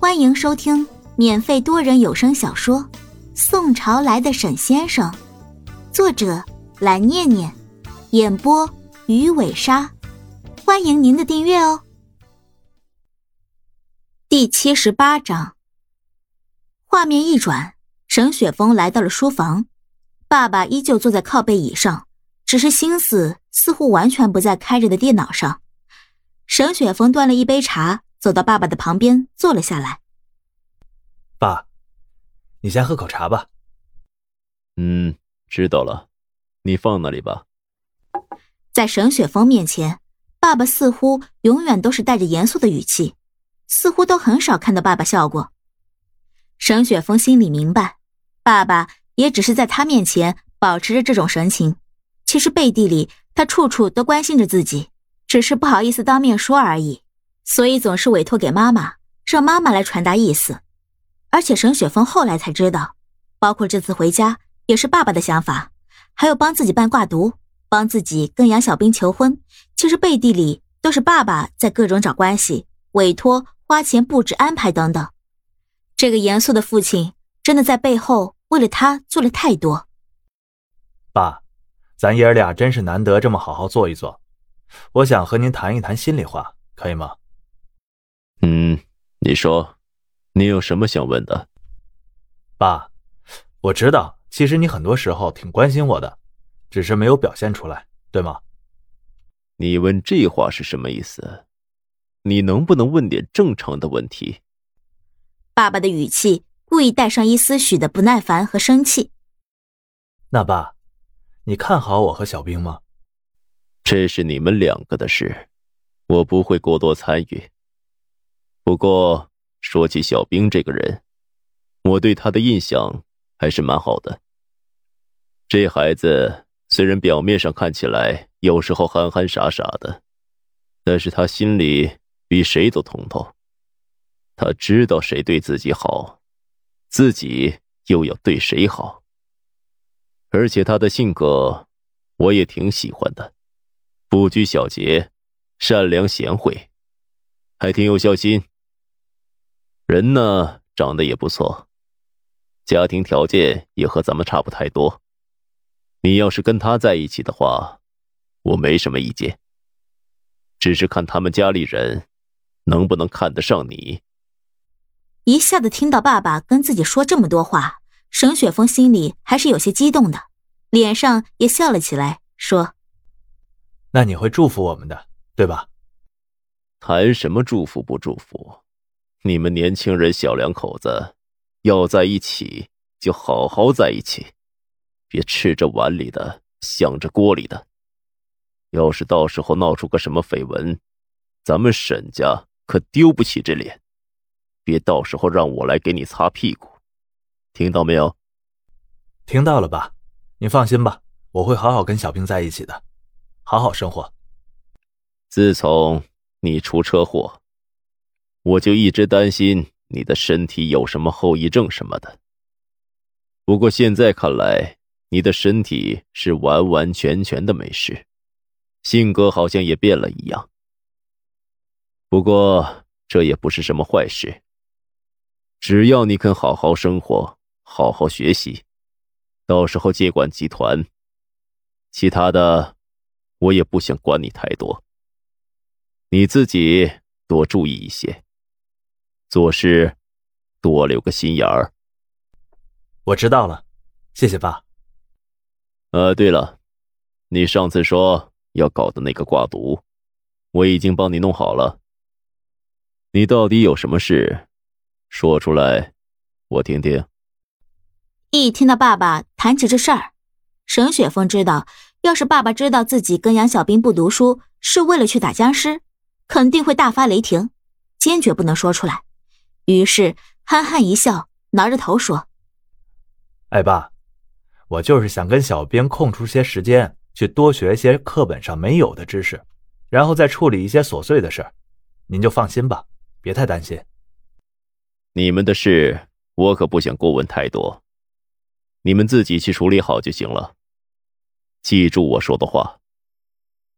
欢迎收听免费多人有声小说《宋朝来的沈先生》，作者蓝念念，演播鱼尾鲨。欢迎您的订阅哦。第七十八章，画面一转，沈雪峰来到了书房，爸爸依旧坐在靠背椅上，只是心思似乎完全不在开着的电脑上。沈雪峰端了一杯茶。走到爸爸的旁边坐了下来。爸，你先喝口茶吧。嗯，知道了，你放那里吧。在沈雪峰面前，爸爸似乎永远都是带着严肃的语气，似乎都很少看到爸爸笑过。沈雪峰心里明白，爸爸也只是在他面前保持着这种神情，其实背地里他处处都关心着自己，只是不好意思当面说而已。所以总是委托给妈妈，让妈妈来传达意思。而且沈雪峰后来才知道，包括这次回家也是爸爸的想法，还有帮自己办挂读，帮自己跟杨小兵求婚，其实背地里都是爸爸在各种找关系、委托、花钱布置、安排等等。这个严肃的父亲真的在背后为了他做了太多。爸，咱爷儿俩真是难得这么好好坐一坐，我想和您谈一谈心里话，可以吗？嗯，你说，你有什么想问的？爸，我知道，其实你很多时候挺关心我的，只是没有表现出来，对吗？你问这话是什么意思？你能不能问点正常的问题？爸爸的语气故意带上一丝许的不耐烦和生气。那爸，你看好我和小兵吗？这是你们两个的事，我不会过多参与。不过，说起小兵这个人，我对他的印象还是蛮好的。这孩子虽然表面上看起来有时候憨憨傻傻的，但是他心里比谁都通透。他知道谁对自己好，自己又要对谁好。而且他的性格，我也挺喜欢的，不拘小节，善良贤惠，还挺有孝心。人呢，长得也不错，家庭条件也和咱们差不太多。你要是跟他在一起的话，我没什么意见。只是看他们家里人能不能看得上你。一下子听到爸爸跟自己说这么多话，沈雪峰心里还是有些激动的，脸上也笑了起来，说：“那你会祝福我们的，对吧？”谈什么祝福不祝福？你们年轻人小两口子要在一起，就好好在一起，别吃着碗里的想着锅里的。要是到时候闹出个什么绯闻，咱们沈家可丢不起这脸。别到时候让我来给你擦屁股，听到没有？听到了吧？你放心吧，我会好好跟小兵在一起的，好好生活。自从你出车祸。我就一直担心你的身体有什么后遗症什么的。不过现在看来，你的身体是完完全全的没事，性格好像也变了一样。不过这也不是什么坏事。只要你肯好好生活，好好学习，到时候接管集团，其他的我也不想管你太多。你自己多注意一些。做事多留个心眼儿。我知道了，谢谢爸。呃，对了，你上次说要搞的那个挂读，我已经帮你弄好了。你到底有什么事？说出来，我听听。一听到爸爸谈起这事儿，沈雪峰知道，要是爸爸知道自己跟杨小兵不读书是为了去打僵尸，肯定会大发雷霆，坚决不能说出来。于是憨憨一笑，挠着头说：“哎，爸，我就是想跟小兵空出些时间，去多学一些课本上没有的知识，然后再处理一些琐碎的事您就放心吧，别太担心。你们的事我可不想过问太多，你们自己去处理好就行了。记住我说的话，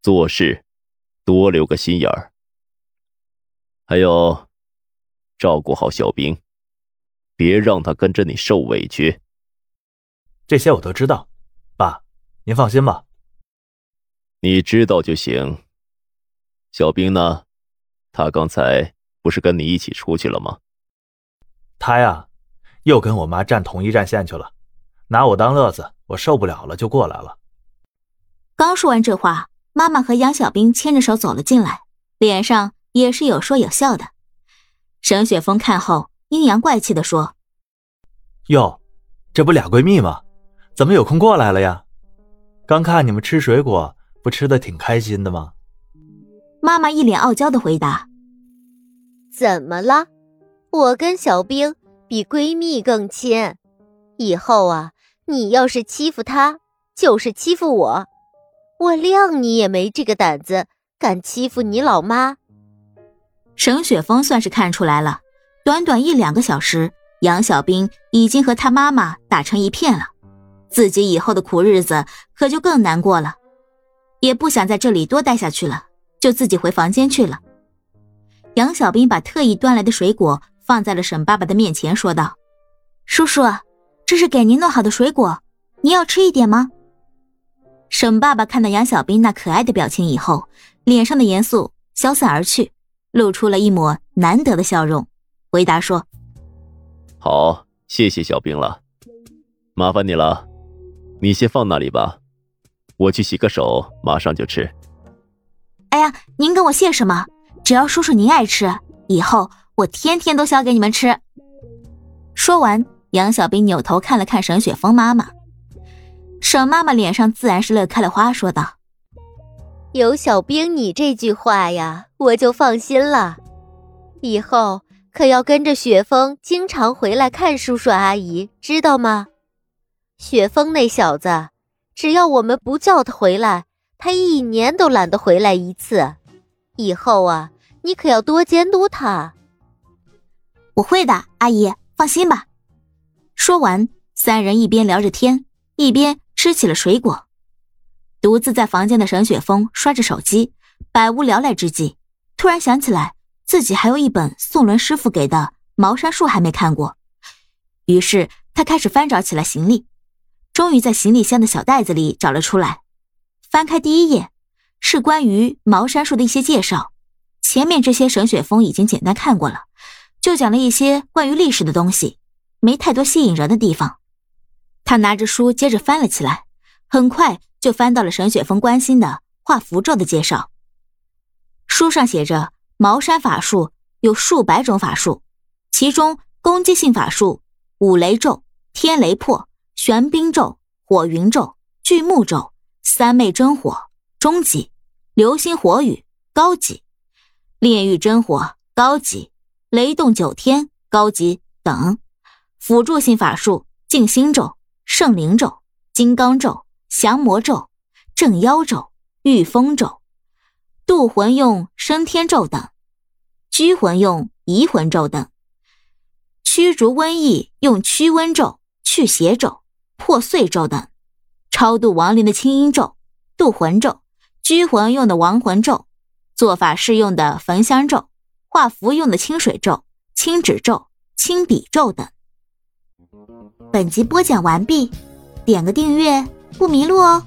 做事多留个心眼儿。还有。”照顾好小兵，别让他跟着你受委屈。这些我都知道，爸，您放心吧。你知道就行。小兵呢？他刚才不是跟你一起出去了吗？他呀，又跟我妈站同一战线去了，拿我当乐子，我受不了了，就过来了。刚说完这话，妈妈和杨小兵牵着手走了进来，脸上也是有说有笑的。沈雪峰看后，阴阳怪气的说：“哟，这不俩闺蜜吗？怎么有空过来了呀？刚看你们吃水果，不吃的挺开心的吗？”妈妈一脸傲娇的回答：“怎么了？我跟小兵比闺蜜更亲。以后啊，你要是欺负她，就是欺负我。我谅你也没这个胆子，敢欺负你老妈。”沈雪峰算是看出来了，短短一两个小时，杨小兵已经和他妈妈打成一片了，自己以后的苦日子可就更难过了，也不想在这里多待下去了。就自己回房间去了。杨小兵把特意端来的水果放在了沈爸爸的面前，说道：“叔叔，这是给您弄好的水果，您要吃一点吗？”沈爸爸看到杨小兵那可爱的表情以后，脸上的严肃消散而去，露出了一抹难得的笑容，回答说：“好，谢谢小兵了，麻烦你了，你先放那里吧，我去洗个手，马上就吃。”哎呀，您跟我谢什么？只要叔叔您爱吃，以后我天天都削给你们吃。说完，杨小兵扭头看了看沈雪峰妈妈，沈妈妈脸上自然是乐开了花，说道：“有小兵你这句话呀，我就放心了。以后可要跟着雪峰经常回来看叔叔阿姨，知道吗？雪峰那小子，只要我们不叫他回来。”他一年都懒得回来一次，以后啊，你可要多监督他。我会的，阿姨放心吧。说完，三人一边聊着天，一边吃起了水果。独自在房间的沈雪峰刷着手机，百无聊赖之际，突然想起来自己还有一本宋伦师傅给的《茅山术》还没看过，于是他开始翻找起来行李，终于在行李箱的小袋子里找了出来。翻开第一页，是关于茅山术的一些介绍。前面这些沈雪峰已经简单看过了，就讲了一些关于历史的东西，没太多吸引人的地方。他拿着书接着翻了起来，很快就翻到了沈雪峰关心的画符咒的介绍。书上写着，茅山法术有数百种法术，其中攻击性法术五雷咒、天雷破、玄冰咒、火云咒、巨木咒。三昧真火中级，流星火雨高级，炼狱真火高级，雷动九天高级等。辅助性法术：静心咒、圣灵咒、金刚咒、降魔咒、镇妖咒、御风咒；渡魂用升天咒等；拘魂用移魂咒等；驱逐瘟疫用驱瘟咒、去邪咒、破碎咒等。超度亡灵的清音咒、渡魂咒、拘魂用的亡魂咒、做法事用的焚香咒、画符用的清水咒、清纸咒、清笔咒等。本集播讲完毕，点个订阅不迷路哦。